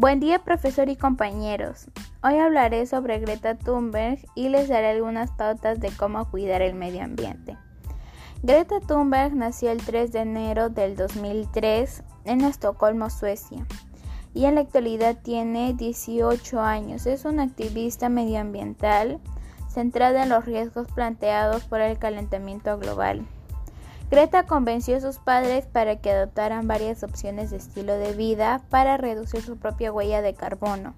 Buen día profesor y compañeros. Hoy hablaré sobre Greta Thunberg y les daré algunas pautas de cómo cuidar el medio ambiente. Greta Thunberg nació el 3 de enero del 2003 en Estocolmo, Suecia, y en la actualidad tiene 18 años. Es una activista medioambiental centrada en los riesgos planteados por el calentamiento global. Greta convenció a sus padres para que adoptaran varias opciones de estilo de vida para reducir su propia huella de carbono,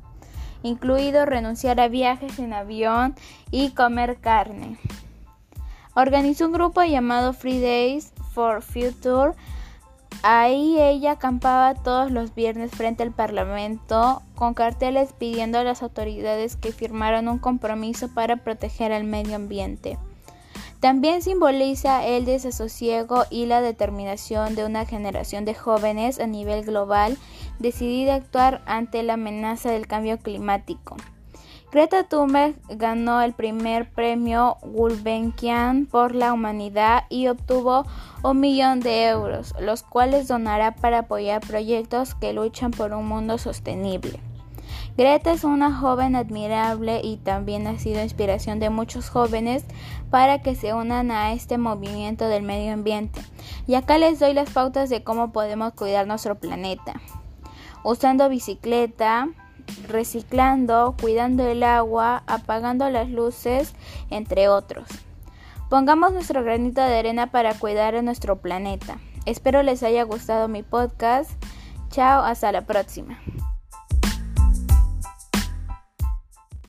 incluido renunciar a viajes en avión y comer carne. Organizó un grupo llamado Free Days for Future. Ahí ella acampaba todos los viernes frente al Parlamento con carteles pidiendo a las autoridades que firmaran un compromiso para proteger al medio ambiente. También simboliza el desasosiego y la determinación de una generación de jóvenes a nivel global decidida a actuar ante la amenaza del cambio climático. Greta Thunberg ganó el primer premio Gulbenkian por la humanidad y obtuvo un millón de euros, los cuales donará para apoyar proyectos que luchan por un mundo sostenible. Greta es una joven admirable y también ha sido inspiración de muchos jóvenes para que se unan a este movimiento del medio ambiente. Y acá les doy las pautas de cómo podemos cuidar nuestro planeta. Usando bicicleta, reciclando, cuidando el agua, apagando las luces, entre otros. Pongamos nuestro granito de arena para cuidar a nuestro planeta. Espero les haya gustado mi podcast. Chao, hasta la próxima.